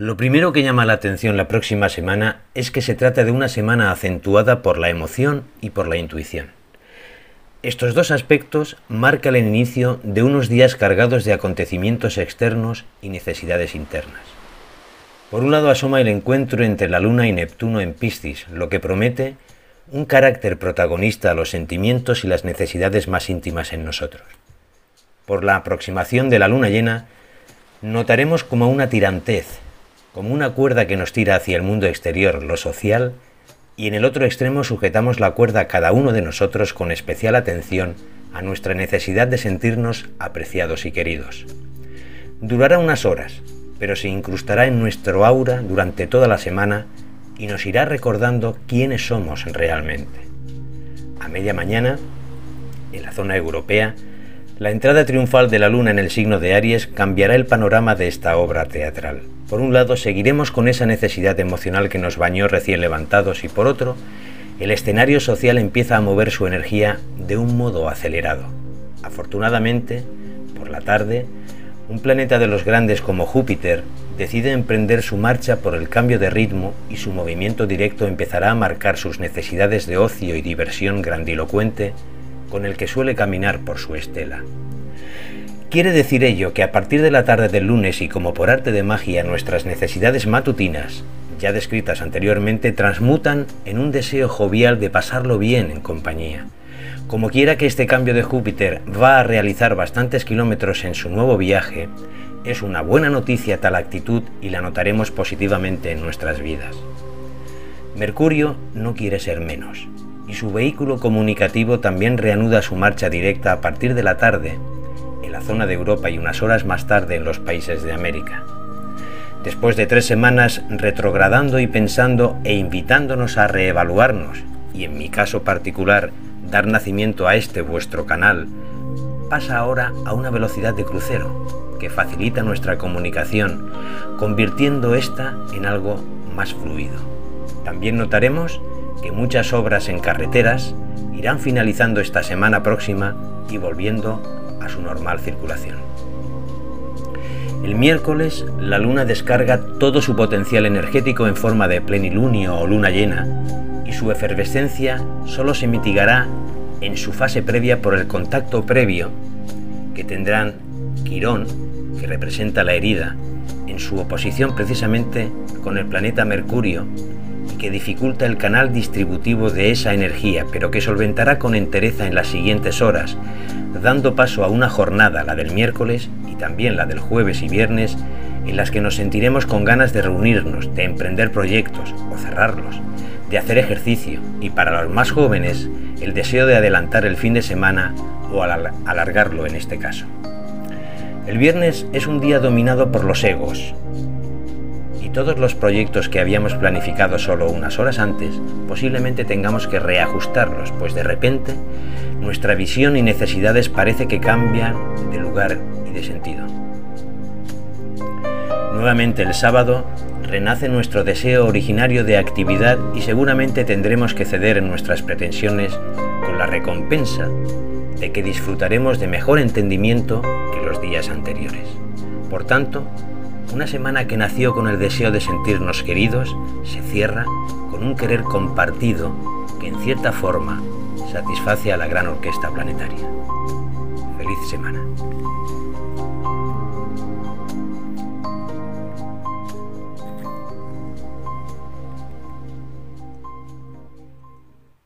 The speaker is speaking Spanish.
Lo primero que llama la atención la próxima semana es que se trata de una semana acentuada por la emoción y por la intuición. Estos dos aspectos marcan el inicio de unos días cargados de acontecimientos externos y necesidades internas. Por un lado asoma el encuentro entre la Luna y Neptuno en Piscis, lo que promete un carácter protagonista a los sentimientos y las necesidades más íntimas en nosotros. Por la aproximación de la Luna llena, notaremos como una tirantez, como una cuerda que nos tira hacia el mundo exterior, lo social, y en el otro extremo sujetamos la cuerda cada uno de nosotros con especial atención a nuestra necesidad de sentirnos apreciados y queridos. Durará unas horas, pero se incrustará en nuestro aura durante toda la semana y nos irá recordando quiénes somos realmente. A media mañana, en la zona europea, la entrada triunfal de la luna en el signo de Aries cambiará el panorama de esta obra teatral. Por un lado, seguiremos con esa necesidad emocional que nos bañó recién levantados y por otro, el escenario social empieza a mover su energía de un modo acelerado. Afortunadamente, por la tarde, un planeta de los grandes como Júpiter decide emprender su marcha por el cambio de ritmo y su movimiento directo empezará a marcar sus necesidades de ocio y diversión grandilocuente con el que suele caminar por su estela. Quiere decir ello que a partir de la tarde del lunes y como por arte de magia nuestras necesidades matutinas, ya descritas anteriormente, transmutan en un deseo jovial de pasarlo bien en compañía como quiera que este cambio de Júpiter va a realizar bastantes kilómetros en su nuevo viaje, es una buena noticia tal actitud y la notaremos positivamente en nuestras vidas. Mercurio no quiere ser menos, y su vehículo comunicativo también reanuda su marcha directa a partir de la tarde, en la zona de Europa y unas horas más tarde en los países de América. Después de tres semanas retrogradando y pensando e invitándonos a reevaluarnos, y en mi caso particular, dar nacimiento a este vuestro canal, pasa ahora a una velocidad de crucero que facilita nuestra comunicación, convirtiendo esta en algo más fluido. También notaremos que muchas obras en carreteras irán finalizando esta semana próxima y volviendo a su normal circulación. El miércoles la luna descarga todo su potencial energético en forma de plenilunio o luna llena y su efervescencia solo se mitigará en su fase previa por el contacto previo que tendrán Quirón, que representa la herida, en su oposición precisamente con el planeta Mercurio que dificulta el canal distributivo de esa energía, pero que solventará con entereza en las siguientes horas, dando paso a una jornada, la del miércoles y también la del jueves y viernes, en las que nos sentiremos con ganas de reunirnos, de emprender proyectos o cerrarlos, de hacer ejercicio y para los más jóvenes el deseo de adelantar el fin de semana o alargarlo en este caso. El viernes es un día dominado por los egos todos los proyectos que habíamos planificado solo unas horas antes posiblemente tengamos que reajustarlos, pues de repente nuestra visión y necesidades parece que cambian de lugar y de sentido. Nuevamente el sábado renace nuestro deseo originario de actividad y seguramente tendremos que ceder en nuestras pretensiones con la recompensa de que disfrutaremos de mejor entendimiento que los días anteriores. Por tanto, una semana que nació con el deseo de sentirnos queridos se cierra con un querer compartido que en cierta forma satisface a la gran orquesta planetaria. Feliz semana.